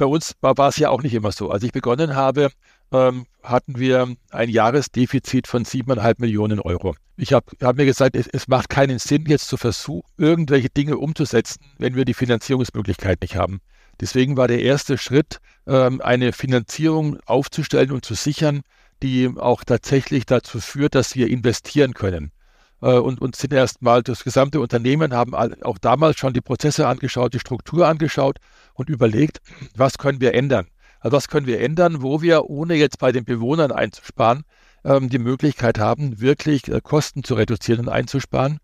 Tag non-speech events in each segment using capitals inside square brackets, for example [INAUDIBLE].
bei uns war, war es ja auch nicht immer so. Als ich begonnen habe, ähm, hatten wir ein Jahresdefizit von siebeneinhalb Millionen Euro. Ich habe hab mir gesagt, es, es, macht keinen Sinn, jetzt zu versuchen, irgendwelche Dinge umzusetzen, wenn wir die Finanzierungsmöglichkeit nicht haben. Deswegen war der erste Schritt, ähm, eine Finanzierung aufzustellen und zu sichern, die auch tatsächlich dazu führt, dass wir investieren können. Äh, und, und sind erstmal das gesamte Unternehmen, haben auch damals schon die Prozesse angeschaut, die Struktur angeschaut und überlegt, was können wir ändern. Also was können wir ändern, wo wir, ohne jetzt bei den Bewohnern einzusparen, ähm, die Möglichkeit haben, wirklich äh, Kosten zu reduzieren und einzusparen.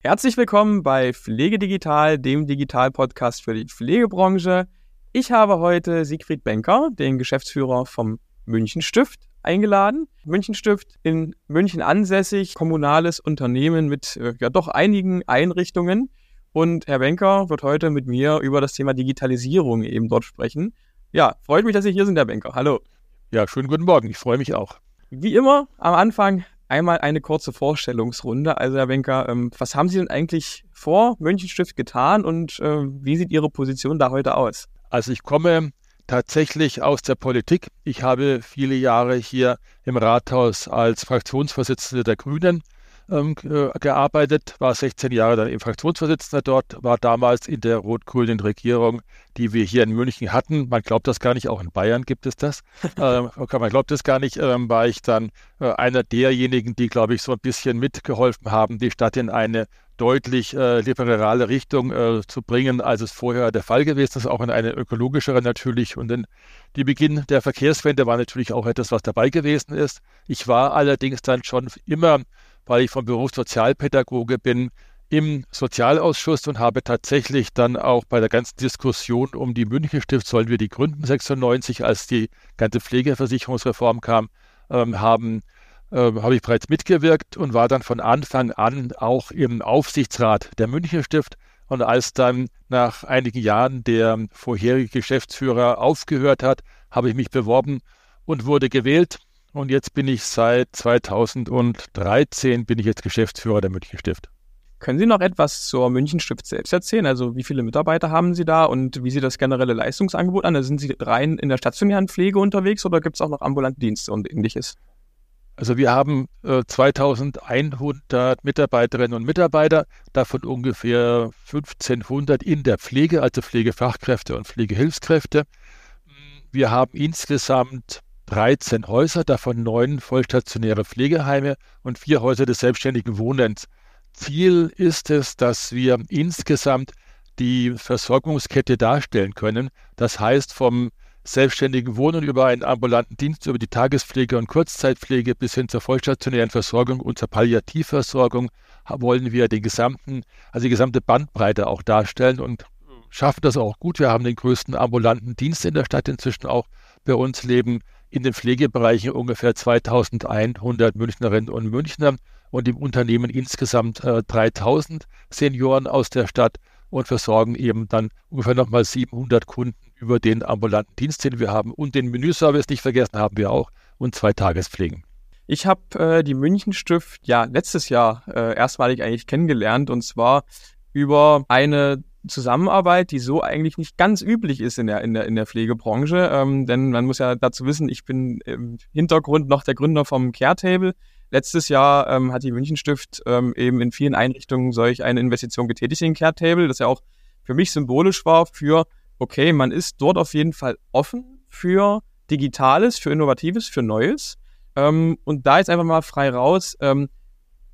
Herzlich willkommen bei Pflegedigital, dem Digital-Podcast für die Pflegebranche. Ich habe heute Siegfried Benker, den Geschäftsführer vom Münchenstift, eingeladen. Münchenstift in München ansässig, kommunales Unternehmen mit äh, ja doch einigen Einrichtungen. Und Herr Benker wird heute mit mir über das Thema Digitalisierung eben dort sprechen. Ja, freut mich, dass Sie hier sind, Herr Benker. Hallo. Ja, schönen guten Morgen. Ich freue mich auch. Wie immer am Anfang einmal eine kurze Vorstellungsrunde. Also, Herr Benker, ähm, was haben Sie denn eigentlich vor Münchenstift getan und äh, wie sieht Ihre Position da heute aus? Also, ich komme tatsächlich aus der Politik. Ich habe viele Jahre hier im Rathaus als Fraktionsvorsitzender der Grünen ähm, äh, gearbeitet, war 16 Jahre dann im Fraktionsvorsitzender dort, war damals in der rot-grünen Regierung, die wir hier in München hatten. Man glaubt das gar nicht, auch in Bayern gibt es das. [LAUGHS] ähm, man glaubt das gar nicht, ähm, war ich dann äh, einer derjenigen, die, glaube ich, so ein bisschen mitgeholfen haben, die Stadt in eine deutlich äh, liberale Richtung äh, zu bringen, als es vorher der Fall gewesen ist, auch in eine ökologischere natürlich. Und dann die Beginn der Verkehrswende war natürlich auch etwas, was dabei gewesen ist. Ich war allerdings dann schon immer, weil ich vom Beruf Sozialpädagoge bin, im Sozialausschuss und habe tatsächlich dann auch bei der ganzen Diskussion um die München Stift, sollen wir die gründen 96, als die ganze Pflegeversicherungsreform kam, ähm, haben habe ich bereits mitgewirkt und war dann von Anfang an auch im Aufsichtsrat der Münchner Stift. Und als dann nach einigen Jahren der vorherige Geschäftsführer aufgehört hat, habe ich mich beworben und wurde gewählt. Und jetzt bin ich seit 2013 bin ich jetzt Geschäftsführer der Münchner Stift. Können Sie noch etwas zur Münchenstift selbst erzählen? Also wie viele Mitarbeiter haben Sie da und wie sieht das generelle Leistungsangebot an? Also sind Sie rein in der stationären Pflege unterwegs oder gibt es auch noch ambulante Dienste und ähnliches? Also wir haben äh, 2100 Mitarbeiterinnen und Mitarbeiter, davon ungefähr 1500 in der Pflege, also Pflegefachkräfte und Pflegehilfskräfte. Wir haben insgesamt 13 Häuser, davon neun vollstationäre Pflegeheime und vier Häuser des selbstständigen Wohnens. Ziel ist es, dass wir insgesamt die Versorgungskette darstellen können. Das heißt, vom selbstständigen Wohnen über einen ambulanten Dienst, über die Tagespflege und Kurzzeitpflege bis hin zur vollstationären Versorgung und zur Palliativversorgung wollen wir den gesamten, also die gesamte Bandbreite auch darstellen und schaffen das auch gut. Wir haben den größten ambulanten Dienst in der Stadt inzwischen auch. Bei uns leben in den Pflegebereichen ungefähr 2100 Münchnerinnen und Münchner und im Unternehmen insgesamt äh, 3000 Senioren aus der Stadt und versorgen eben dann ungefähr nochmal 700 Kunden über den ambulanten Dienst, den wir haben. Und den Menüservice nicht vergessen haben wir auch und zwei Tagespflegen. Ich habe äh, die Münchenstift ja letztes Jahr äh, erstmalig eigentlich kennengelernt und zwar über eine Zusammenarbeit, die so eigentlich nicht ganz üblich ist in der, in der, in der Pflegebranche. Ähm, denn man muss ja dazu wissen, ich bin im Hintergrund noch der Gründer vom Caretable. Letztes Jahr ähm, hat die Münchenstift ähm, eben in vielen Einrichtungen solch eine Investition getätigt in Caretable, das ja auch für mich symbolisch war für okay, man ist dort auf jeden Fall offen für Digitales, für Innovatives, für Neues. Ähm, und da jetzt einfach mal frei raus, ähm,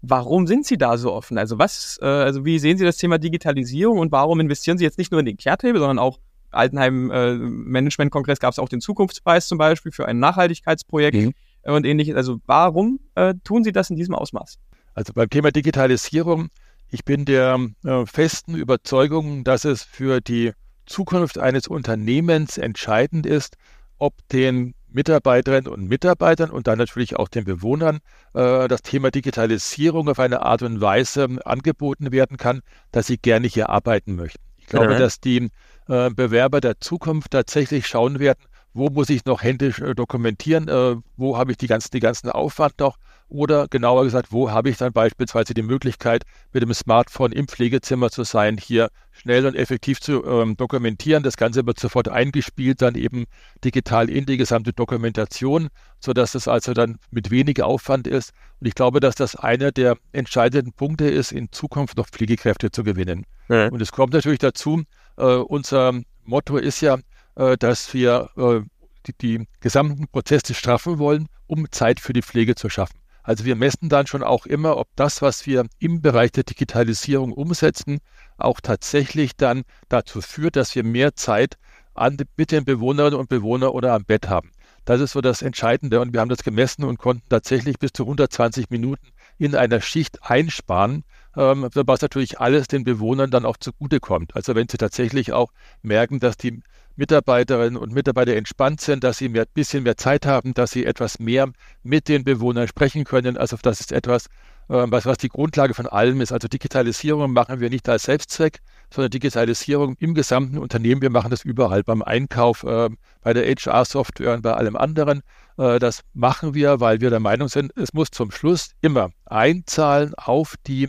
warum sind Sie da so offen? Also was, äh, also wie sehen Sie das Thema Digitalisierung und warum investieren Sie jetzt nicht nur in den Kehrtable, sondern auch Altenheim äh, Management Kongress gab es auch den Zukunftspreis zum Beispiel für ein Nachhaltigkeitsprojekt mhm. und ähnliches. Also warum äh, tun Sie das in diesem Ausmaß? Also beim Thema Digitalisierung, ich bin der äh, festen Überzeugung, dass es für die Zukunft eines Unternehmens entscheidend ist, ob den Mitarbeiterinnen und Mitarbeitern und dann natürlich auch den Bewohnern äh, das Thema Digitalisierung auf eine Art und Weise angeboten werden kann, dass sie gerne hier arbeiten möchten. Ich glaube, ja. dass die äh, Bewerber der Zukunft tatsächlich schauen werden, wo muss ich noch händisch äh, dokumentieren, äh, wo habe ich die ganzen, die ganzen Aufwand noch oder genauer gesagt, wo habe ich dann beispielsweise die Möglichkeit, mit dem Smartphone im Pflegezimmer zu sein, hier schnell und effektiv zu ähm, dokumentieren. Das Ganze wird sofort eingespielt, dann eben digital in die gesamte Dokumentation, sodass es also dann mit wenig Aufwand ist. Und ich glaube, dass das einer der entscheidenden Punkte ist, in Zukunft noch Pflegekräfte zu gewinnen. Ja. Und es kommt natürlich dazu, äh, unser Motto ist ja, äh, dass wir äh, die, die gesamten Prozesse straffen wollen, um Zeit für die Pflege zu schaffen. Also wir messen dann schon auch immer, ob das, was wir im Bereich der Digitalisierung umsetzen, auch tatsächlich dann dazu führt, dass wir mehr Zeit an, mit den Bewohnerinnen und Bewohnern oder am Bett haben. Das ist so das Entscheidende und wir haben das gemessen und konnten tatsächlich bis zu 120 Minuten in einer Schicht einsparen, ähm, was natürlich alles den Bewohnern dann auch zugutekommt. Also wenn sie tatsächlich auch merken, dass die Mitarbeiterinnen und Mitarbeiter entspannt sind, dass sie ein bisschen mehr Zeit haben, dass sie etwas mehr mit den Bewohnern sprechen können. Also das ist etwas, ähm, was, was die Grundlage von allem ist. Also Digitalisierung machen wir nicht als Selbstzweck, sondern Digitalisierung im gesamten Unternehmen. Wir machen das überall beim Einkauf, äh, bei der HR-Software und bei allem anderen. Äh, das machen wir, weil wir der Meinung sind, es muss zum Schluss immer einzahlen auf die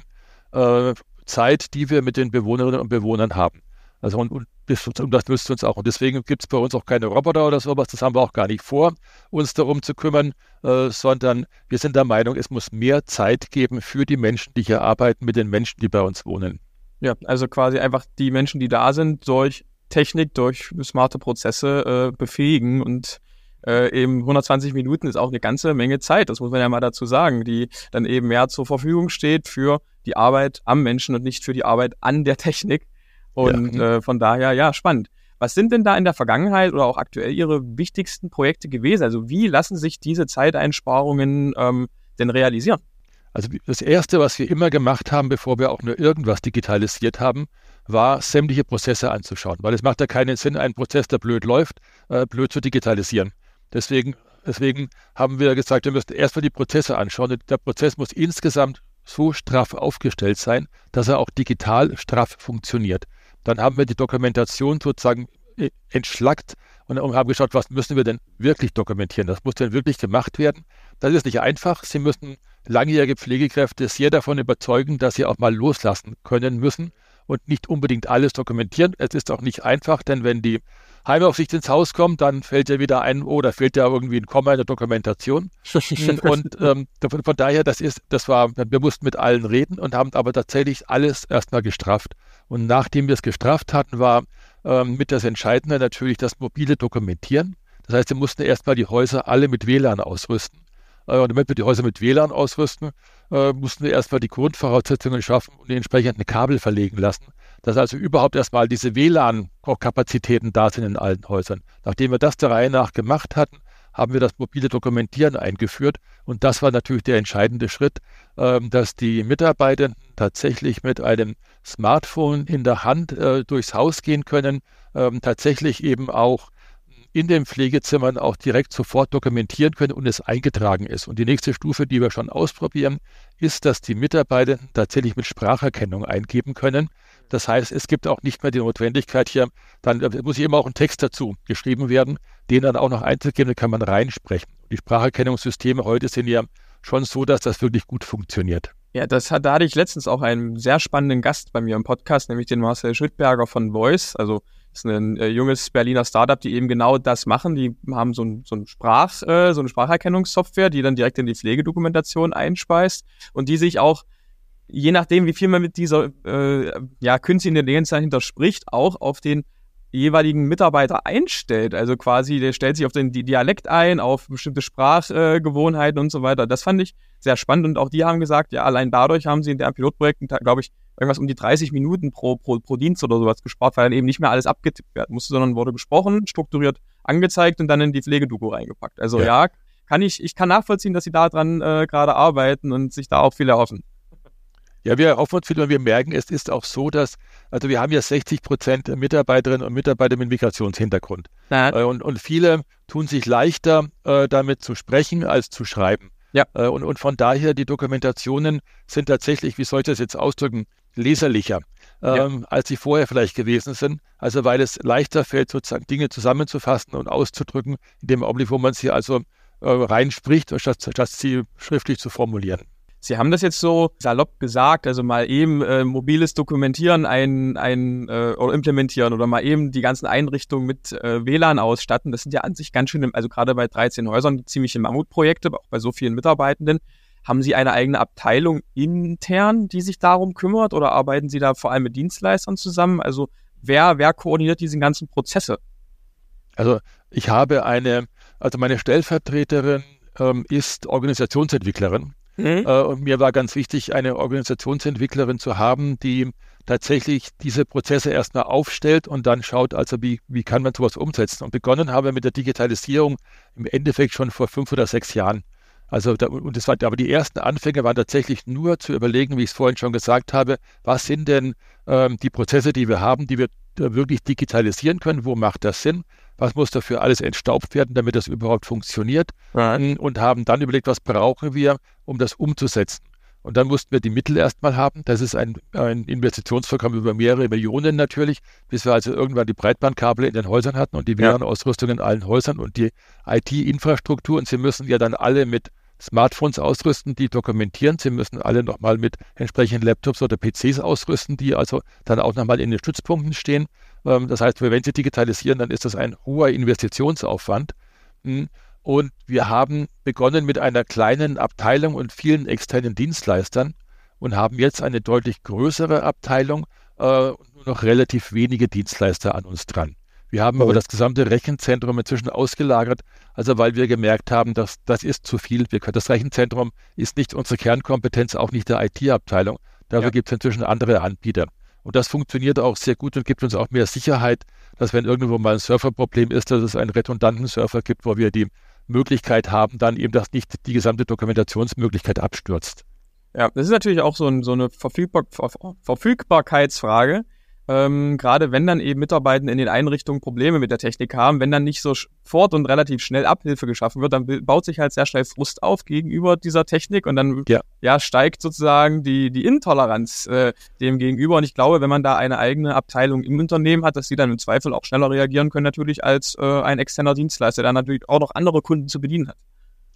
äh, Zeit, die wir mit den Bewohnerinnen und Bewohnern haben. Also und, und das nützt uns auch. Und deswegen gibt es bei uns auch keine Roboter oder sowas. Das haben wir auch gar nicht vor, uns darum zu kümmern, äh, sondern wir sind der Meinung, es muss mehr Zeit geben für die Menschen, die hier arbeiten, mit den Menschen, die bei uns wohnen. Ja, also quasi einfach die Menschen, die da sind, durch Technik, durch smarte Prozesse äh, befähigen und äh, eben 120 Minuten ist auch eine ganze Menge Zeit, das muss man ja mal dazu sagen, die dann eben mehr zur Verfügung steht für die Arbeit am Menschen und nicht für die Arbeit an der Technik. Und ja. äh, von daher, ja, spannend. Was sind denn da in der Vergangenheit oder auch aktuell Ihre wichtigsten Projekte gewesen? Also wie lassen sich diese Zeiteinsparungen ähm, denn realisieren? Also das Erste, was wir immer gemacht haben, bevor wir auch nur irgendwas digitalisiert haben, war, sämtliche Prozesse anzuschauen. Weil es macht ja keinen Sinn, einen Prozess, der blöd läuft, äh, blöd zu digitalisieren. Deswegen, deswegen haben wir gesagt, wir müssen erstmal die Prozesse anschauen. Der Prozess muss insgesamt so straff aufgestellt sein, dass er auch digital straff funktioniert. Dann haben wir die Dokumentation sozusagen äh, entschlackt und haben geschaut, was müssen wir denn wirklich dokumentieren? Das muss denn wirklich gemacht werden. Das ist nicht einfach. Sie müssen langjährige Pflegekräfte sehr davon überzeugen, dass sie auch mal loslassen können müssen und nicht unbedingt alles dokumentieren. Es ist auch nicht einfach, denn wenn die Heimaufsicht ins Haus kommt, dann fällt ja wieder ein, oh, da fehlt ja irgendwie ein Komma in der Dokumentation. [LAUGHS] und ähm, von daher, das ist, das war, wir mussten mit allen reden und haben aber tatsächlich alles erstmal gestrafft. Und nachdem wir es gestrafft hatten, war ähm, mit das Entscheidende natürlich das mobile Dokumentieren. Das heißt, wir mussten erstmal die Häuser alle mit WLAN ausrüsten. Äh, und damit wir die Häuser mit WLAN ausrüsten, äh, mussten wir erstmal die Grundvoraussetzungen schaffen und die entsprechenden Kabel verlegen lassen dass also überhaupt erstmal diese WLAN-Kapazitäten da sind in allen Häusern. Nachdem wir das der Reihe nach gemacht hatten, haben wir das mobile Dokumentieren eingeführt. Und das war natürlich der entscheidende Schritt, ähm, dass die Mitarbeiter tatsächlich mit einem Smartphone in der Hand äh, durchs Haus gehen können, ähm, tatsächlich eben auch in den Pflegezimmern auch direkt sofort dokumentieren können und es eingetragen ist. Und die nächste Stufe, die wir schon ausprobieren, ist, dass die Mitarbeiter tatsächlich mit Spracherkennung eingeben können. Das heißt, es gibt auch nicht mehr die Notwendigkeit hier, dann muss hier immer auch ein Text dazu geschrieben werden, den dann auch noch einzugeben, dann kann man reinsprechen. Die Spracherkennungssysteme heute sind ja schon so, dass das wirklich gut funktioniert. Ja, das hat, da hatte ich letztens auch einen sehr spannenden Gast bei mir im Podcast, nämlich den Marcel Schüttberger von Voice. Also ist ein äh, junges Berliner Startup, die eben genau das machen. Die haben so, ein, so, ein Sprach, äh, so eine Spracherkennungssoftware, die dann direkt in die Pflegedokumentation einspeist und die sich auch je nachdem, wie viel man mit dieser äh, ja, künstlichen Intelligenz dahinter spricht, auch auf den jeweiligen Mitarbeiter einstellt. Also quasi, der stellt sich auf den Dialekt ein, auf bestimmte Sprachgewohnheiten und so weiter. Das fand ich sehr spannend und auch die haben gesagt, ja, allein dadurch haben sie in deren Pilotprojekten, glaube ich, irgendwas um die 30 Minuten pro, pro, pro Dienst oder sowas gespart, weil dann eben nicht mehr alles abgetippt werden musste, sondern wurde gesprochen, strukturiert angezeigt und dann in die Pflegedoku reingepackt. Also ja, ja kann ich, ich kann nachvollziehen, dass sie daran äh, gerade arbeiten und sich da auch viel erhoffen. Ja, wir hoffen uns viel und wir merken, es ist auch so, dass, also wir haben ja 60 Prozent Mitarbeiterinnen und Mitarbeiter mit Migrationshintergrund. Äh, und, und viele tun sich leichter, äh, damit zu sprechen, als zu schreiben. Ja. Äh, und, und von daher, die Dokumentationen sind tatsächlich, wie soll ich das jetzt ausdrücken, leserlicher. ähm, ja. als sie vorher vielleicht gewesen sind. Also weil es leichter fällt, sozusagen Dinge zusammenzufassen und auszudrücken, in dem Augenblick, wo man sie also äh, reinspricht, statt, statt sie schriftlich zu formulieren. Sie haben das jetzt so salopp gesagt, also mal eben äh, mobiles Dokumentieren ein, ein äh, oder implementieren oder mal eben die ganzen Einrichtungen mit äh, WLAN ausstatten. Das sind ja an sich ganz schön, also gerade bei 13 Häusern ziemliche Mammutprojekte, auch bei so vielen Mitarbeitenden. Haben Sie eine eigene Abteilung intern, die sich darum kümmert oder arbeiten Sie da vor allem mit Dienstleistern zusammen? Also wer, wer koordiniert diese ganzen Prozesse? Also ich habe eine, also meine Stellvertreterin ähm, ist Organisationsentwicklerin. Mhm. Äh, und mir war ganz wichtig, eine Organisationsentwicklerin zu haben, die tatsächlich diese Prozesse erstmal aufstellt und dann schaut, also wie, wie kann man sowas umsetzen. Und begonnen habe mit der Digitalisierung im Endeffekt schon vor fünf oder sechs Jahren. Also, da, und das war, aber die ersten Anfänge waren tatsächlich nur zu überlegen, wie ich es vorhin schon gesagt habe, was sind denn ähm, die Prozesse, die wir haben, die wir wirklich digitalisieren können, wo macht das Sinn? Was muss dafür alles entstaubt werden, damit das überhaupt funktioniert ja. und haben dann überlegt, was brauchen wir, um das umzusetzen. Und dann mussten wir die Mittel erstmal haben. Das ist ein, ein Investitionsprogramm über mehrere Millionen natürlich, bis wir also irgendwann die Breitbandkabel in den Häusern hatten und die WLAN-Ausrüstung in allen Häusern und die IT-Infrastruktur. Und sie müssen ja dann alle mit Smartphones ausrüsten, die dokumentieren. Sie müssen alle nochmal mit entsprechenden Laptops oder PCs ausrüsten, die also dann auch nochmal in den Stützpunkten stehen. Ähm, das heißt, wenn Sie digitalisieren, dann ist das ein hoher Investitionsaufwand. Hm. Und wir haben begonnen mit einer kleinen Abteilung und vielen externen Dienstleistern und haben jetzt eine deutlich größere Abteilung äh, und nur noch relativ wenige Dienstleister an uns dran. Wir haben aber das gesamte Rechenzentrum inzwischen ausgelagert, also weil wir gemerkt haben, dass das ist zu viel. Wir können, das Rechenzentrum ist nicht unsere Kernkompetenz, auch nicht der IT-Abteilung. Dafür ja. gibt es inzwischen andere Anbieter. Und das funktioniert auch sehr gut und gibt uns auch mehr Sicherheit, dass wenn irgendwo mal ein Serverproblem ist, dass es einen redundanten Server gibt, wo wir die Möglichkeit haben, dann eben, dass nicht die gesamte Dokumentationsmöglichkeit abstürzt. Ja, das ist natürlich auch so, ein, so eine Verfügbar Verfügbarkeitsfrage ähm, gerade wenn dann eben Mitarbeitende in den Einrichtungen Probleme mit der Technik haben, wenn dann nicht sofort und relativ schnell Abhilfe geschaffen wird, dann baut sich halt sehr schnell Frust auf gegenüber dieser Technik und dann ja. ja steigt sozusagen die, die Intoleranz äh, dem gegenüber. Und ich glaube, wenn man da eine eigene Abteilung im Unternehmen hat, dass sie dann im Zweifel auch schneller reagieren können, natürlich als äh, ein externer Dienstleister, der natürlich auch noch andere Kunden zu bedienen hat.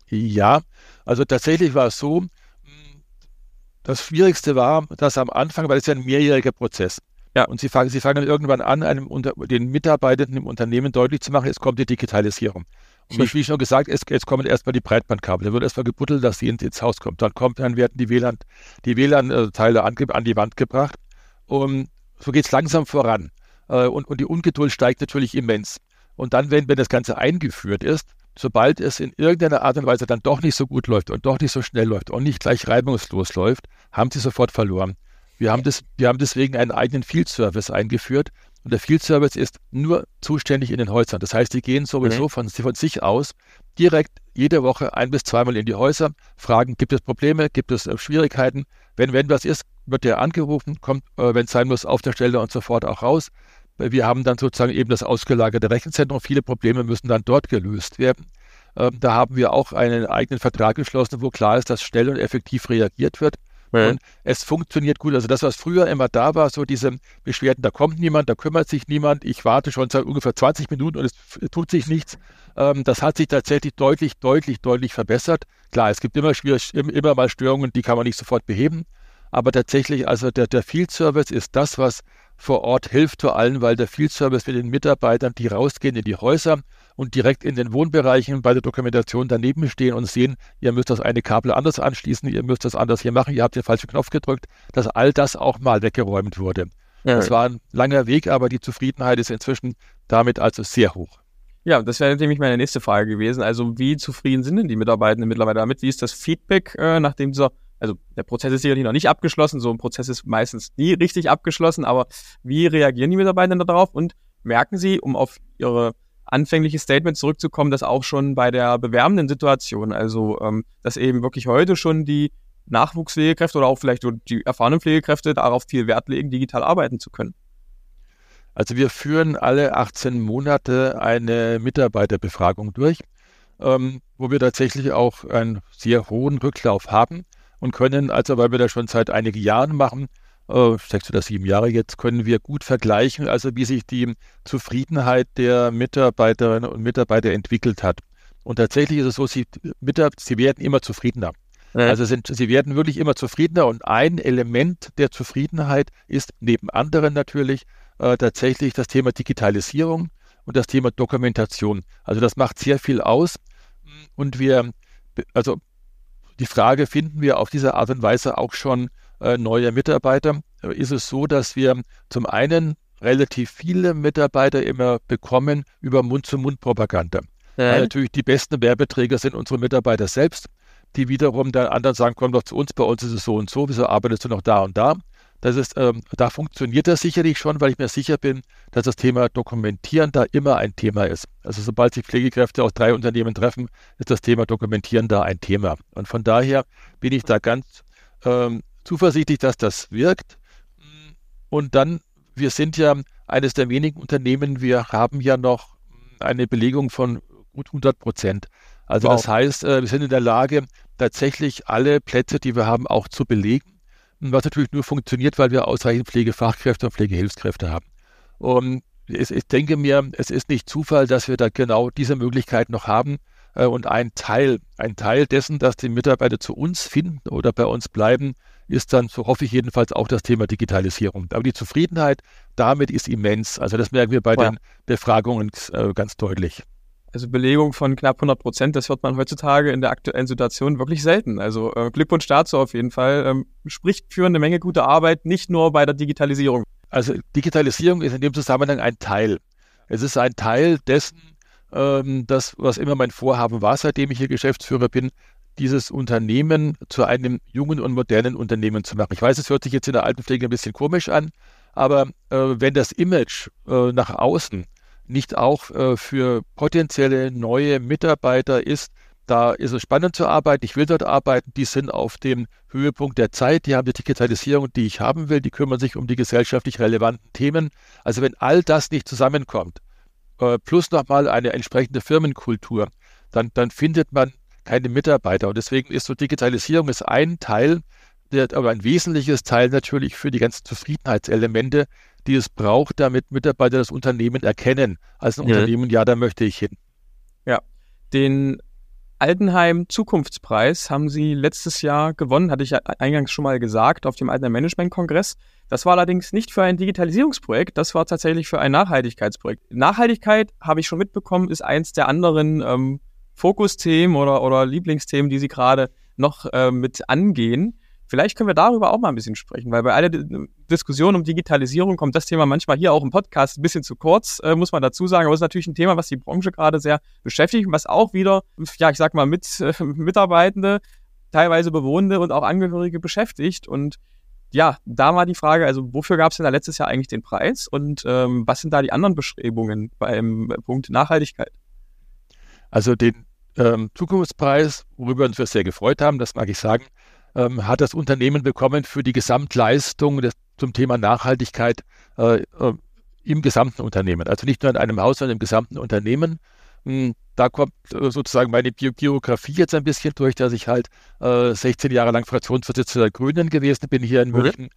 Ja, also tatsächlich war es so, das Schwierigste war, dass am Anfang, weil es ja ein mehrjähriger Prozess. Ja, und sie fangen, sie fangen irgendwann an, einem unter, den Mitarbeitenden im Unternehmen deutlich zu machen, es kommt die Digitalisierung. Und hm. wie schon gesagt, es, jetzt kommen erstmal die Breitbandkabel. Da wird erstmal gebuddelt, dass sie ins Haus kommt. Dann kommt, dann werden die WLAN, die WLAN-Teile an, an die Wand gebracht. Und so geht es langsam voran. Äh, und, und die Ungeduld steigt natürlich immens. Und dann, wenn, wenn das Ganze eingeführt ist, sobald es in irgendeiner Art und Weise dann doch nicht so gut läuft und doch nicht so schnell läuft und nicht gleich reibungslos läuft, haben sie sofort verloren. Wir haben, das, wir haben deswegen einen eigenen Field Service eingeführt. Und der Field Service ist nur zuständig in den Häusern. Das heißt, die gehen sowieso mhm. von, von sich aus direkt jede Woche ein bis zweimal in die Häuser, fragen, gibt es Probleme, gibt es äh, Schwierigkeiten. Wenn, wenn was ist, wird der angerufen, kommt, äh, wenn es sein muss, auf der Stelle und sofort auch raus. Wir haben dann sozusagen eben das ausgelagerte Rechenzentrum. Viele Probleme müssen dann dort gelöst werden. Ähm, da haben wir auch einen eigenen Vertrag geschlossen, wo klar ist, dass schnell und effektiv reagiert wird. Mhm. Und es funktioniert gut. Also das, was früher immer da war, so diese Beschwerden, da kommt niemand, da kümmert sich niemand, ich warte schon seit ungefähr 20 Minuten und es tut sich nichts. Ähm, das hat sich tatsächlich deutlich, deutlich, deutlich verbessert. Klar, es gibt immer, immer mal Störungen, die kann man nicht sofort beheben. Aber tatsächlich, also der, der Field Service ist das, was vor Ort hilft vor allem, weil der Field Service mit den Mitarbeitern, die rausgehen in die Häuser und direkt in den Wohnbereichen bei der Dokumentation daneben stehen und sehen, ihr müsst das eine Kabel anders anschließen, ihr müsst das anders hier machen, ihr habt den falschen Knopf gedrückt, dass all das auch mal weggeräumt wurde. Ja. Das war ein langer Weg, aber die Zufriedenheit ist inzwischen damit also sehr hoch. Ja, das wäre nämlich meine nächste Frage gewesen. Also wie zufrieden sind denn die Mitarbeitenden mittlerweile damit? Wie ist das Feedback, äh, nachdem dieser, also der Prozess ist sicherlich noch nicht abgeschlossen, so ein Prozess ist meistens nie richtig abgeschlossen, aber wie reagieren die Mitarbeitenden darauf und merken sie, um auf ihre anfängliches Statement zurückzukommen, dass auch schon bei der bewerbenden Situation, also ähm, dass eben wirklich heute schon die Nachwuchspflegekräfte oder auch vielleicht die erfahrenen Pflegekräfte darauf viel Wert legen, digital arbeiten zu können. Also wir führen alle 18 Monate eine Mitarbeiterbefragung durch, ähm, wo wir tatsächlich auch einen sehr hohen Rücklauf haben und können, also weil wir das schon seit einigen Jahren machen, äh, sechs oder sieben Jahre jetzt, können wir gut vergleichen, also wie sich die Zufriedenheit der Mitarbeiterinnen und Mitarbeiter entwickelt hat. Und tatsächlich ist es so, sie, sie werden immer zufriedener. Ja. Also sind, sie werden wirklich immer zufriedener und ein Element der Zufriedenheit ist neben anderen natürlich äh, tatsächlich das Thema Digitalisierung und das Thema Dokumentation. Also das macht sehr viel aus und wir, also die Frage, finden wir auf diese Art und Weise auch schon äh, neue Mitarbeiter? Ist es so, dass wir zum einen relativ viele Mitarbeiter immer bekommen über Mund-zu-Mund-Propaganda. Ja. Weil natürlich die besten Werbeträger sind unsere Mitarbeiter selbst, die wiederum dann anderen sagen, komm doch zu uns, bei uns ist es so und so, wieso arbeitest du noch da und da? Das ist, ähm, da funktioniert das sicherlich schon, weil ich mir sicher bin, dass das Thema Dokumentieren da immer ein Thema ist. Also sobald sich Pflegekräfte aus drei Unternehmen treffen, ist das Thema Dokumentieren da ein Thema. Und von daher bin ich da ganz ähm, zuversichtlich, dass das wirkt. Und dann, wir sind ja eines der wenigen Unternehmen, wir haben ja noch eine Belegung von gut 100 Prozent. Also wow. das heißt, äh, wir sind in der Lage, tatsächlich alle Plätze, die wir haben, auch zu belegen was natürlich nur funktioniert, weil wir ausreichend Pflegefachkräfte und Pflegehilfskräfte haben. Und ich denke mir, es ist nicht Zufall, dass wir da genau diese Möglichkeit noch haben. Äh, und ein Teil, ein Teil dessen, dass die Mitarbeiter zu uns finden oder bei uns bleiben, ist dann, so hoffe ich jedenfalls, auch das Thema Digitalisierung. Aber die Zufriedenheit damit ist immens. Also das merken wir bei ja. den Befragungen äh, ganz deutlich. Also Belegung von knapp 100 Prozent, das hört man heutzutage in der aktuellen Situation wirklich selten. Also äh, Glückwunsch dazu auf jeden Fall. Ähm, spricht für eine Menge gute Arbeit, nicht nur bei der Digitalisierung. Also Digitalisierung ist in dem Zusammenhang ein Teil. Es ist ein Teil dessen, ähm, das, was immer mein Vorhaben war, seitdem ich hier Geschäftsführer bin, dieses Unternehmen zu einem jungen und modernen Unternehmen zu machen. Ich weiß, es hört sich jetzt in der Altenpflege ein bisschen komisch an, aber äh, wenn das Image äh, nach außen nicht auch äh, für potenzielle neue Mitarbeiter ist. Da ist es spannend zu arbeiten. Ich will dort arbeiten. Die sind auf dem Höhepunkt der Zeit. Die haben die Digitalisierung, die ich haben will. Die kümmern sich um die gesellschaftlich relevanten Themen. Also wenn all das nicht zusammenkommt, äh, plus nochmal eine entsprechende Firmenkultur, dann, dann findet man keine Mitarbeiter. Und deswegen ist so Digitalisierung ist ein Teil, der, aber ein wesentliches Teil natürlich für die ganzen Zufriedenheitselemente, die es braucht, damit Mitarbeiter das Unternehmen erkennen. Als ein ja. Unternehmen, ja, da möchte ich hin. Ja, den Altenheim Zukunftspreis haben Sie letztes Jahr gewonnen, hatte ich eingangs schon mal gesagt, auf dem Altenheim Management Kongress. Das war allerdings nicht für ein Digitalisierungsprojekt, das war tatsächlich für ein Nachhaltigkeitsprojekt. Nachhaltigkeit, habe ich schon mitbekommen, ist eins der anderen ähm, Fokusthemen oder, oder Lieblingsthemen, die Sie gerade noch äh, mit angehen. Vielleicht können wir darüber auch mal ein bisschen sprechen, weil bei aller Diskussion um Digitalisierung kommt das Thema manchmal hier auch im Podcast ein bisschen zu kurz, äh, muss man dazu sagen. Aber es ist natürlich ein Thema, was die Branche gerade sehr beschäftigt und was auch wieder, ja, ich sag mal, mit äh, Mitarbeitende, teilweise Bewohnende und auch Angehörige beschäftigt. Und ja, da war die Frage, also wofür gab es denn da letztes Jahr eigentlich den Preis und ähm, was sind da die anderen Bestrebungen beim Punkt Nachhaltigkeit? Also den ähm, Zukunftspreis, worüber wir uns sehr gefreut haben, das mag ich sagen, ähm, hat das Unternehmen bekommen für die Gesamtleistung des, zum Thema Nachhaltigkeit äh, äh, im gesamten Unternehmen. Also nicht nur in einem Haus, sondern im gesamten Unternehmen. Hm, da kommt äh, sozusagen meine Bi Biografie jetzt ein bisschen durch, dass ich halt äh, 16 Jahre lang Fraktionsvorsitzender der Grünen gewesen bin hier in. München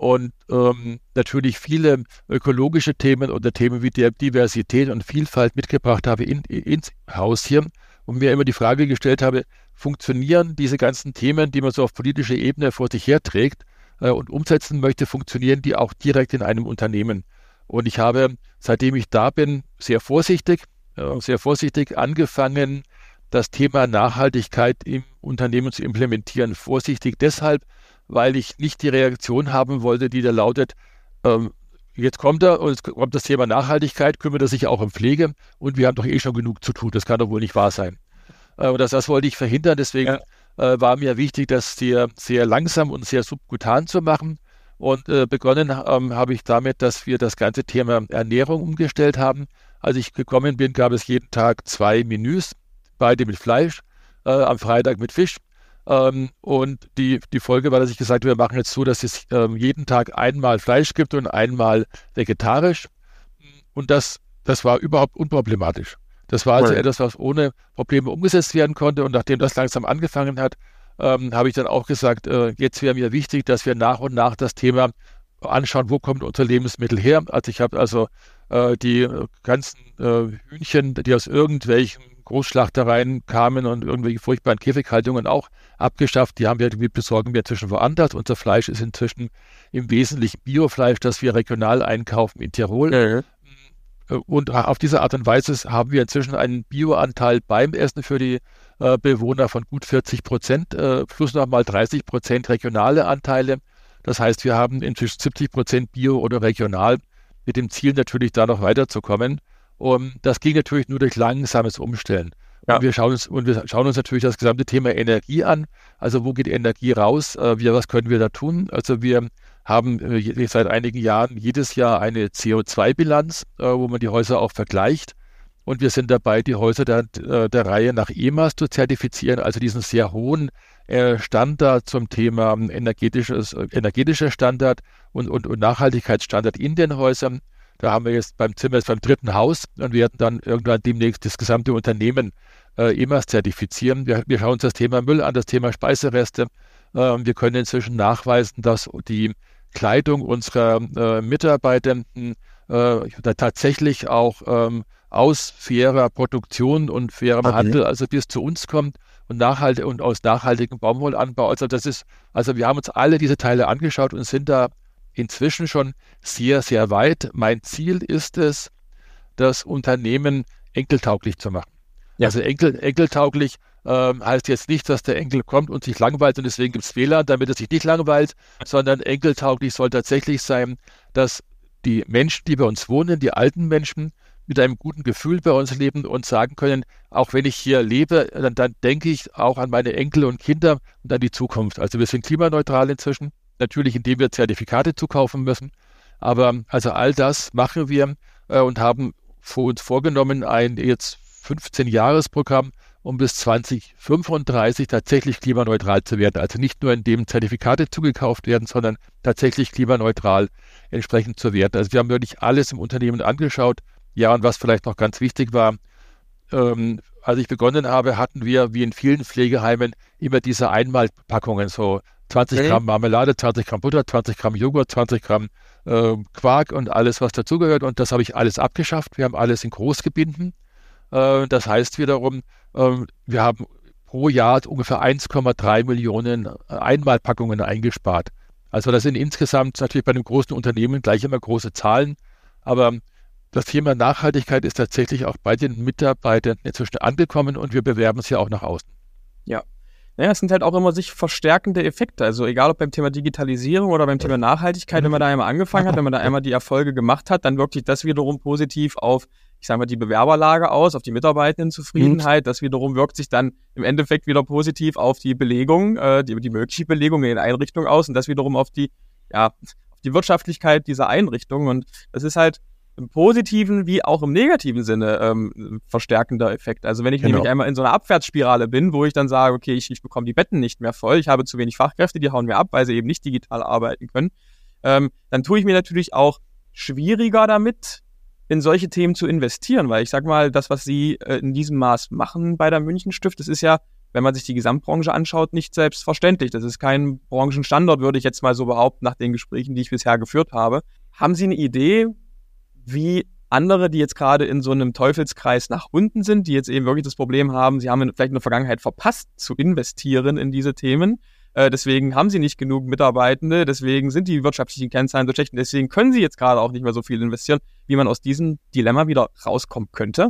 und ähm, natürlich viele ökologische Themen oder Themen wie Diversität und Vielfalt mitgebracht habe in, ins Haus hier und mir immer die Frage gestellt habe, funktionieren diese ganzen Themen, die man so auf politischer Ebene vor sich herträgt äh, und umsetzen möchte, funktionieren die auch direkt in einem Unternehmen. Und ich habe, seitdem ich da bin, sehr vorsichtig, äh, sehr vorsichtig angefangen, das Thema Nachhaltigkeit im Unternehmen zu implementieren. Vorsichtig deshalb, weil ich nicht die Reaktion haben wollte, die da lautet, ähm, jetzt kommt er und jetzt kommt das Thema Nachhaltigkeit, kümmert er sich auch um Pflege und wir haben doch eh schon genug zu tun. Das kann doch wohl nicht wahr sein. Äh, und das, das wollte ich verhindern. Deswegen ja. äh, war mir wichtig, das sehr, sehr langsam und sehr subkutan zu machen. Und äh, begonnen ähm, habe ich damit, dass wir das ganze Thema Ernährung umgestellt haben. Als ich gekommen bin, gab es jeden Tag zwei Menüs, beide mit Fleisch, äh, am Freitag mit Fisch. Ähm, und die, die Folge war, dass ich gesagt habe, wir machen jetzt so, dass es ähm, jeden Tag einmal Fleisch gibt und einmal vegetarisch. Und das, das war überhaupt unproblematisch. Das war also etwas, was ohne Probleme umgesetzt werden konnte. Und nachdem das langsam angefangen hat, ähm, habe ich dann auch gesagt, äh, jetzt wäre mir wichtig, dass wir nach und nach das Thema anschauen, wo kommt unser Lebensmittel her. Also ich habe also äh, die ganzen äh, Hühnchen, die aus irgendwelchen Großschlachtereien kamen und irgendwelche furchtbaren Käfighaltungen auch abgeschafft. Die haben wir, wir besorgen wir inzwischen woanders. Unser Fleisch ist inzwischen im Wesentlichen Biofleisch, das wir regional einkaufen in Tirol. Ja. Und auf diese Art und Weise haben wir inzwischen einen Bioanteil beim Essen für die äh, Bewohner von gut 40 Prozent, äh, plus nochmal 30 Prozent regionale Anteile. Das heißt, wir haben inzwischen 70 Prozent Bio oder regional, mit dem Ziel natürlich da noch weiterzukommen. Und das ging natürlich nur durch langsames Umstellen. Ja. Und, wir schauen uns, und wir schauen uns natürlich das gesamte Thema Energie an. Also wo geht Energie raus? Äh, wir, was können wir da tun? Also wir haben äh, seit einigen Jahren jedes Jahr eine CO2-Bilanz, äh, wo man die Häuser auch vergleicht. Und wir sind dabei, die Häuser der, der Reihe nach EMAS zu zertifizieren, also diesen sehr hohen Standard zum Thema energetisches, äh, energetischer Standard und, und, und Nachhaltigkeitsstandard in den Häusern. Da haben wir jetzt beim Zimmer jetzt beim dritten Haus und werden dann irgendwann demnächst das gesamte Unternehmen äh, EMAS zertifizieren. Wir, wir, schauen uns das Thema Müll an, das Thema Speisereste. Äh, wir können inzwischen nachweisen, dass die Kleidung unserer äh, Mitarbeitenden äh, tatsächlich auch ähm, aus fairer Produktion und fairem okay. Handel, also bis zu uns kommt und, nachhaltig, und aus nachhaltigem Baumwollanbau. Also das ist, also wir haben uns alle diese Teile angeschaut und sind da inzwischen schon sehr, sehr weit. Mein Ziel ist es, das Unternehmen enkeltauglich zu machen. Ja. Also enkel, enkeltauglich ähm, heißt jetzt nicht, dass der Enkel kommt und sich langweilt und deswegen gibt es Fehler, damit er sich nicht langweilt, sondern enkeltauglich soll tatsächlich sein, dass die Menschen, die bei uns wohnen, die alten Menschen, mit einem guten Gefühl bei uns leben und sagen können, auch wenn ich hier lebe, dann, dann denke ich auch an meine Enkel und Kinder und an die Zukunft. Also wir sind klimaneutral inzwischen, natürlich indem wir Zertifikate zukaufen müssen. Aber also all das machen wir äh, und haben vor uns vorgenommen, ein jetzt 15-Jahres-Programm, um bis 2035 tatsächlich klimaneutral zu werden. Also nicht nur indem Zertifikate zugekauft werden, sondern tatsächlich klimaneutral entsprechend zu werden. Also wir haben wirklich alles im Unternehmen angeschaut, ja, und was vielleicht noch ganz wichtig war, ähm, als ich begonnen habe, hatten wir wie in vielen Pflegeheimen immer diese Einmalpackungen, so 20 okay. Gramm Marmelade, 20 Gramm Butter, 20 Gramm Joghurt, 20 Gramm äh, Quark und alles, was dazugehört. Und das habe ich alles abgeschafft. Wir haben alles in Großgebinden. Äh, das heißt wiederum, äh, wir haben pro Jahr ungefähr 1,3 Millionen Einmalpackungen eingespart. Also das sind insgesamt natürlich bei einem großen Unternehmen gleich immer große Zahlen, aber das Thema Nachhaltigkeit ist tatsächlich auch bei den Mitarbeitern inzwischen angekommen und wir bewerben es ja auch nach außen. Ja. Naja, es sind halt auch immer sich verstärkende Effekte. Also egal ob beim Thema Digitalisierung oder beim Thema Nachhaltigkeit, wenn man da einmal angefangen hat, wenn man da einmal die Erfolge gemacht hat, dann wirkt sich das wiederum positiv auf, ich sage mal, die Bewerberlage aus, auf die Mitarbeitendenzufriedenheit. Das wiederum wirkt sich dann im Endeffekt wieder positiv auf die Belegung, äh, die, die mögliche Belegung in den Einrichtungen aus und das wiederum auf die, ja, auf die Wirtschaftlichkeit dieser Einrichtungen. Und das ist halt, im positiven wie auch im negativen Sinne ähm, verstärkender Effekt. Also wenn ich genau. nämlich einmal in so einer Abwärtsspirale bin, wo ich dann sage, okay, ich, ich bekomme die Betten nicht mehr voll, ich habe zu wenig Fachkräfte, die hauen mir ab, weil sie eben nicht digital arbeiten können, ähm, dann tue ich mir natürlich auch schwieriger damit, in solche Themen zu investieren, weil ich sag mal, das, was Sie äh, in diesem Maß machen bei der München Stift, das ist ja, wenn man sich die Gesamtbranche anschaut, nicht selbstverständlich. Das ist kein Branchenstandard, würde ich jetzt mal so behaupten, nach den Gesprächen, die ich bisher geführt habe. Haben Sie eine Idee, wie andere, die jetzt gerade in so einem Teufelskreis nach unten sind, die jetzt eben wirklich das Problem haben, sie haben vielleicht in der Vergangenheit verpasst zu investieren in diese Themen. Äh, deswegen haben sie nicht genug Mitarbeitende, deswegen sind die wirtschaftlichen Kennzahlen so schlecht und deswegen können sie jetzt gerade auch nicht mehr so viel investieren, wie man aus diesem Dilemma wieder rauskommen könnte.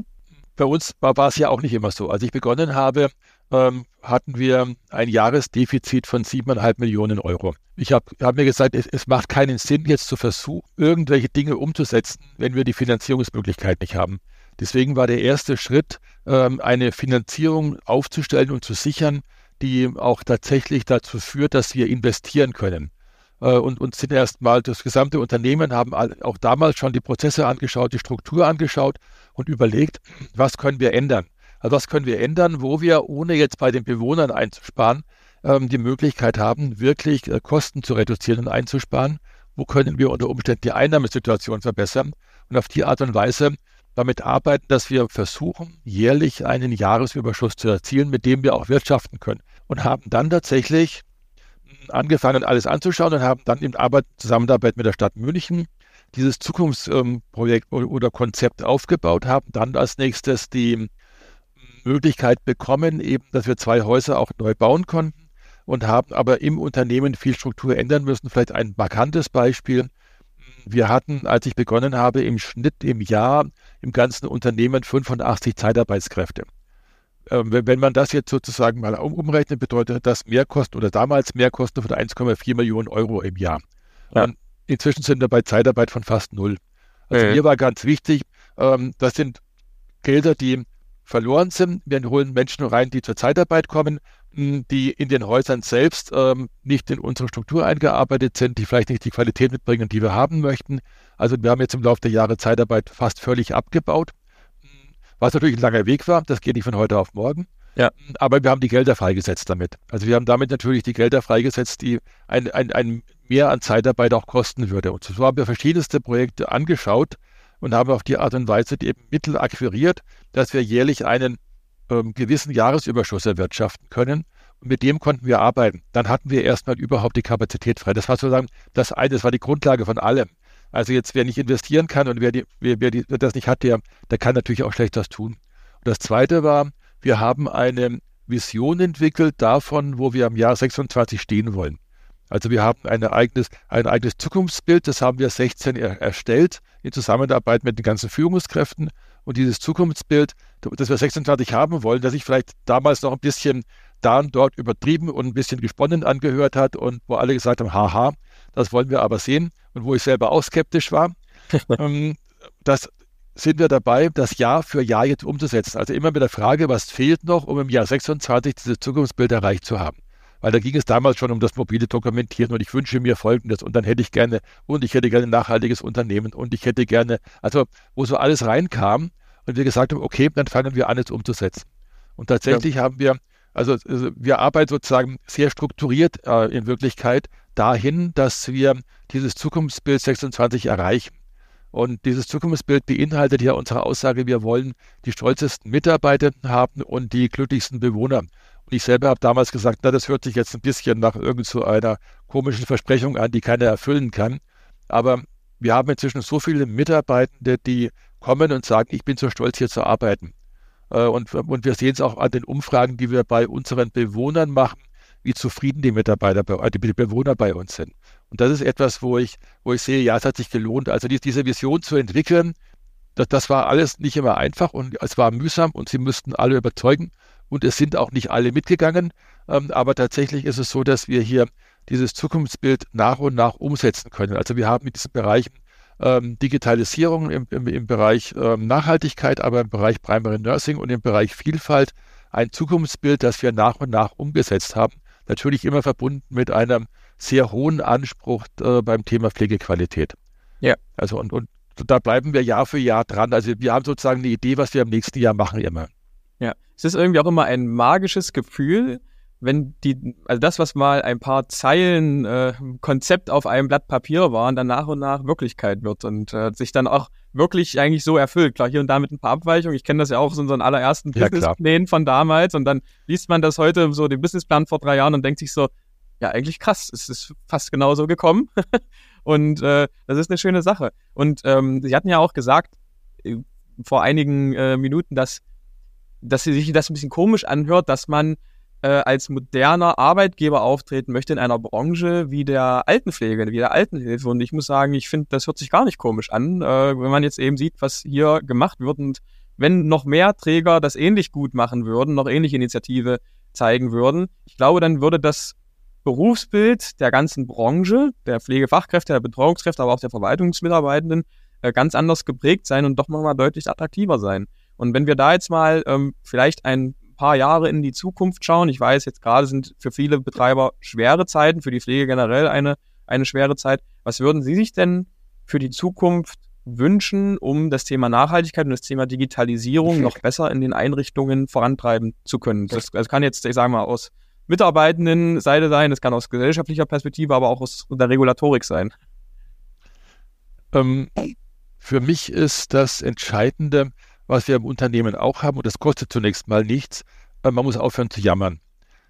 Bei uns war, war es ja auch nicht immer so. Als ich begonnen habe, ähm, hatten wir ein Jahresdefizit von siebeneinhalb Millionen Euro. Ich habe hab mir gesagt, es, es, macht keinen Sinn, jetzt zu versuchen, irgendwelche Dinge umzusetzen, wenn wir die Finanzierungsmöglichkeit nicht haben. Deswegen war der erste Schritt, ähm, eine Finanzierung aufzustellen und zu sichern, die auch tatsächlich dazu führt, dass wir investieren können. Äh, und, und sind erstmal das gesamte Unternehmen, haben auch damals schon die Prozesse angeschaut, die Struktur angeschaut und überlegt, was können wir ändern. Also was können wir ändern, wo wir, ohne jetzt bei den Bewohnern einzusparen, ähm, die Möglichkeit haben, wirklich äh, Kosten zu reduzieren und einzusparen? Wo können wir unter Umständen die Einnahmesituation verbessern? Und auf die Art und Weise damit arbeiten, dass wir versuchen, jährlich einen Jahresüberschuss zu erzielen, mit dem wir auch wirtschaften können. und haben dann tatsächlich hm, angefangen, alles anzuschauen und haben dann in Arbeit, Zusammenarbeit mit der Stadt München dieses Zukunftsprojekt ähm, oder Konzept aufgebaut, haben dann als nächstes die Möglichkeit bekommen, eben, dass wir zwei Häuser auch neu bauen konnten und haben aber im Unternehmen viel Struktur ändern müssen. Vielleicht ein markantes Beispiel. Wir hatten, als ich begonnen habe, im Schnitt im Jahr im ganzen Unternehmen 85 Zeitarbeitskräfte. Ähm, wenn man das jetzt sozusagen mal umrechnet, bedeutet das Mehrkosten oder damals Mehrkosten von 1,4 Millionen Euro im Jahr. Ja. inzwischen sind wir bei Zeitarbeit von fast null. Also mhm. mir war ganz wichtig, ähm, das sind Gelder, die verloren sind. Wir holen Menschen rein, die zur Zeitarbeit kommen, die in den Häusern selbst ähm, nicht in unsere Struktur eingearbeitet sind, die vielleicht nicht die Qualität mitbringen, die wir haben möchten. Also wir haben jetzt im Laufe der Jahre Zeitarbeit fast völlig abgebaut, was natürlich ein langer Weg war. Das geht nicht von heute auf morgen. Ja. Aber wir haben die Gelder freigesetzt damit. Also wir haben damit natürlich die Gelder freigesetzt, die ein, ein, ein Mehr an Zeitarbeit auch kosten würde. Und so haben wir verschiedenste Projekte angeschaut und haben auf die Art und Weise die Mittel akquiriert, dass wir jährlich einen ähm, gewissen Jahresüberschuss erwirtschaften können. Und mit dem konnten wir arbeiten. Dann hatten wir erstmal überhaupt die Kapazität frei. Das war sozusagen das eine, das war die Grundlage von allem. Also jetzt, wer nicht investieren kann und wer, die, wer, wer, die, wer das nicht hat, der, der kann natürlich auch schlecht das tun. Und das zweite war, wir haben eine Vision entwickelt davon, wo wir im Jahr 26 stehen wollen. Also wir haben ein eigenes, ein eigenes Zukunftsbild, das haben wir 16 er, erstellt in Zusammenarbeit mit den ganzen Führungskräften. Und dieses Zukunftsbild, das wir 26 haben wollen, das sich vielleicht damals noch ein bisschen da und dort übertrieben und ein bisschen gesponnen angehört hat und wo alle gesagt haben, haha, das wollen wir aber sehen und wo ich selber auch skeptisch war, [LAUGHS] ähm, das sind wir dabei, das Jahr für Jahr jetzt umzusetzen. Also immer mit der Frage, was fehlt noch, um im Jahr 26 dieses Zukunftsbild erreicht zu haben. Weil da ging es damals schon um das mobile Dokumentieren und ich wünsche mir Folgendes und dann hätte ich gerne und ich hätte gerne ein nachhaltiges Unternehmen und ich hätte gerne, also wo so alles reinkam und wir gesagt haben, okay, dann fangen wir an, es umzusetzen. Und tatsächlich ja. haben wir, also, also, wir arbeiten sozusagen sehr strukturiert äh, in Wirklichkeit dahin, dass wir dieses Zukunftsbild 26 erreichen. Und dieses Zukunftsbild beinhaltet ja unsere Aussage, wir wollen die stolzesten Mitarbeitenden haben und die glücklichsten Bewohner. Und ich selber habe damals gesagt, na, das hört sich jetzt ein bisschen nach irgend so einer komischen Versprechung an, die keiner erfüllen kann. Aber wir haben inzwischen so viele Mitarbeitende, die kommen und sagen, ich bin so stolz, hier zu arbeiten. Äh, und, und wir sehen es auch an den Umfragen, die wir bei unseren Bewohnern machen, wie zufrieden die Mitarbeiter, die Bewohner bei uns sind. Und das ist etwas, wo ich, wo ich sehe, ja, es hat sich gelohnt. Also die, diese Vision zu entwickeln, das, das war alles nicht immer einfach und es war mühsam und sie müssten alle überzeugen. Und es sind auch nicht alle mitgegangen. Ähm, aber tatsächlich ist es so, dass wir hier dieses Zukunftsbild nach und nach umsetzen können. Also wir haben in diesen Bereichen ähm, Digitalisierung im, im, im Bereich ähm, Nachhaltigkeit, aber im Bereich Primary Nursing und im Bereich Vielfalt ein Zukunftsbild, das wir nach und nach umgesetzt haben. Natürlich immer verbunden mit einem sehr hohen Anspruch äh, beim Thema Pflegequalität. Ja. Also und, und da bleiben wir Jahr für Jahr dran. Also wir haben sozusagen eine Idee, was wir im nächsten Jahr machen immer. Ja, es ist irgendwie auch immer ein magisches Gefühl, wenn die, also das, was mal ein paar Zeilen äh, Konzept auf einem Blatt Papier waren, dann nach und nach Wirklichkeit wird und äh, sich dann auch wirklich eigentlich so erfüllt. Klar, hier und da mit ein paar Abweichungen. Ich kenne das ja auch aus unseren allerersten ja, Businessplänen von damals und dann liest man das heute, so den Businessplan vor drei Jahren und denkt sich so, ja, eigentlich krass, es ist fast genauso gekommen. [LAUGHS] und äh, das ist eine schöne Sache. Und ähm, Sie hatten ja auch gesagt, äh, vor einigen äh, Minuten, dass, dass sich das ein bisschen komisch anhört, dass man äh, als moderner Arbeitgeber auftreten möchte in einer Branche wie der Altenpflege, wie der Altenhilfe. Und ich muss sagen, ich finde, das hört sich gar nicht komisch an, äh, wenn man jetzt eben sieht, was hier gemacht wird. Und wenn noch mehr Träger das ähnlich gut machen würden, noch ähnliche Initiative zeigen würden, ich glaube, dann würde das Berufsbild der ganzen Branche, der Pflegefachkräfte, der Betreuungskräfte, aber auch der Verwaltungsmitarbeitenden äh, ganz anders geprägt sein und doch nochmal deutlich attraktiver sein. Und wenn wir da jetzt mal ähm, vielleicht ein paar Jahre in die Zukunft schauen. Ich weiß, jetzt gerade sind für viele Betreiber schwere Zeiten, für die Pflege generell eine, eine schwere Zeit. Was würden Sie sich denn für die Zukunft wünschen, um das Thema Nachhaltigkeit und das Thema Digitalisierung noch besser in den Einrichtungen vorantreiben zu können? Das, das kann jetzt, ich sage mal, aus mitarbeitenden Seite sein, das kann aus gesellschaftlicher Perspektive, aber auch aus der Regulatorik sein. Ähm, für mich ist das Entscheidende, was wir im Unternehmen auch haben, und das kostet zunächst mal nichts, man muss aufhören zu jammern.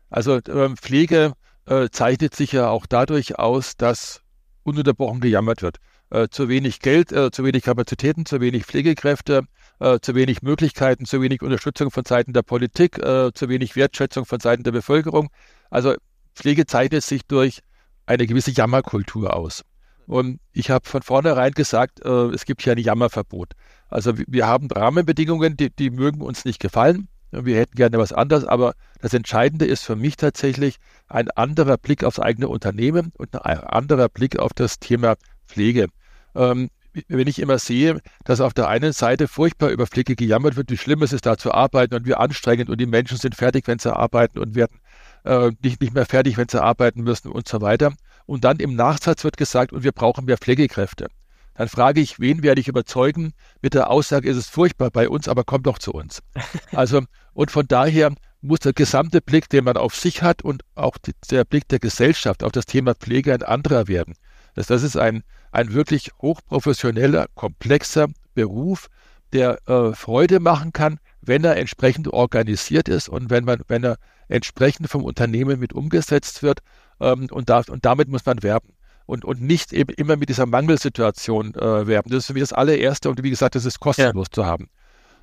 Also äh, Pflege äh, zeichnet sich ja auch dadurch aus, dass ununterbrochen gejammert wird. Äh, zu wenig Geld, äh, zu wenig Kapazitäten, zu wenig Pflegekräfte, äh, zu wenig Möglichkeiten, zu wenig Unterstützung von Seiten der Politik, äh, zu wenig Wertschätzung von Seiten der Bevölkerung. Also Pflege zeichnet sich durch eine gewisse Jammerkultur aus. Und ich habe von vornherein gesagt, äh, es gibt hier ein Jammerverbot. Also wir haben Rahmenbedingungen, die, die mögen uns nicht gefallen. Wir hätten gerne was anderes, aber das Entscheidende ist für mich tatsächlich ein anderer Blick aufs eigene Unternehmen und ein anderer Blick auf das Thema Pflege. Ähm, wenn ich immer sehe, dass auf der einen Seite furchtbar über Pflege gejammert wird, wie schlimm es ist, da zu arbeiten und wie anstrengend und die Menschen sind fertig, wenn sie arbeiten und werden äh, nicht, nicht mehr fertig, wenn sie arbeiten müssen und so weiter. Und dann im Nachsatz wird gesagt, und wir brauchen mehr Pflegekräfte. Dann frage ich, wen werde ich überzeugen? Mit der Aussage, es ist furchtbar bei uns, aber kommt doch zu uns. [LAUGHS] Also, und von daher muss der gesamte Blick, den man auf sich hat und auch die, der Blick der Gesellschaft auf das Thema Pflege ein anderer werden. Das, das ist ein, ein wirklich hochprofessioneller, komplexer Beruf, der äh, Freude machen kann, wenn er entsprechend organisiert ist und wenn man, wenn er entsprechend vom Unternehmen mit umgesetzt wird. Ähm, und, da, und damit muss man werben. Und, und nicht eben immer mit dieser Mangelsituation äh, werben. Das ist für mich das allererste und wie gesagt, das ist kostenlos ja. zu haben.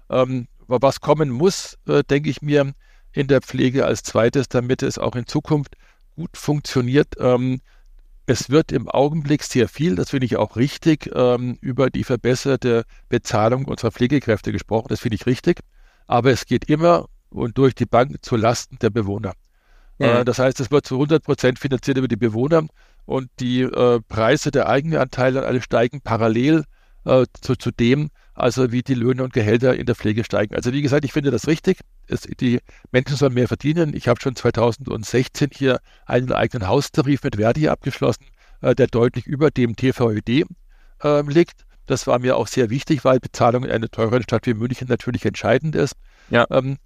Ähm, was kommen muss, äh, denke ich mir, in der Pflege als zweites, damit es auch in Zukunft gut funktioniert. Ähm, es wird im Augenblick sehr viel, das finde ich auch richtig, ähm, über die verbesserte Bezahlung unserer Pflegekräfte gesprochen. Das finde ich richtig. Aber es geht immer und durch die Bank zu Lasten der Bewohner. Äh, das heißt, es wird zu 100 Prozent finanziert über die Bewohner und die äh, Preise der Eigenanteile alle steigen parallel äh, zu, zu dem, also wie die Löhne und Gehälter in der Pflege steigen. Also wie gesagt, ich finde das richtig. Es, die Menschen sollen mehr verdienen. Ich habe schon 2016 hier einen eigenen Haustarif mit Verdi abgeschlossen, äh, der deutlich über dem TVÖD äh, liegt. Das war mir auch sehr wichtig, weil Bezahlung in einer teuren Stadt wie München natürlich entscheidend ist. Ja. Ähm,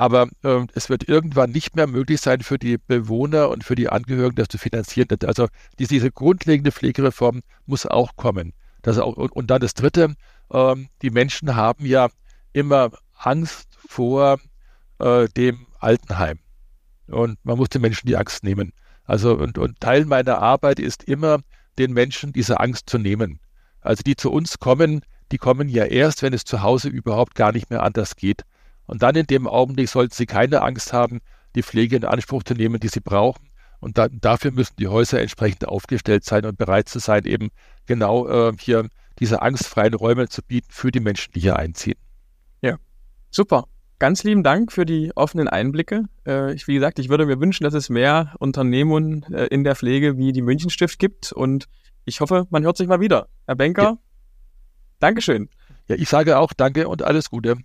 aber äh, es wird irgendwann nicht mehr möglich sein, für die Bewohner und für die Angehörigen das zu finanzieren. Also diese, diese grundlegende Pflegereform muss auch kommen. Das auch, und, und dann das Dritte, ähm, die Menschen haben ja immer Angst vor äh, dem Altenheim. Und man muss den Menschen die Angst nehmen. Also und, und Teil meiner Arbeit ist immer, den Menschen diese Angst zu nehmen. Also die zu uns kommen, die kommen ja erst, wenn es zu Hause überhaupt gar nicht mehr anders geht. Und dann in dem Augenblick sollten sie keine Angst haben, die Pflege in Anspruch zu nehmen, die sie brauchen. Und da, dafür müssen die Häuser entsprechend aufgestellt sein und bereit zu sein, eben genau äh, hier diese angstfreien Räume zu bieten für die Menschen, die hier einziehen. Ja, super. Ganz lieben Dank für die offenen Einblicke. Äh, ich, wie gesagt, ich würde mir wünschen, dass es mehr Unternehmen äh, in der Pflege wie die Münchenstift gibt und ich hoffe, man hört sich mal wieder. Herr Benker, ja. Dankeschön. Ja, ich sage auch Danke und alles Gute.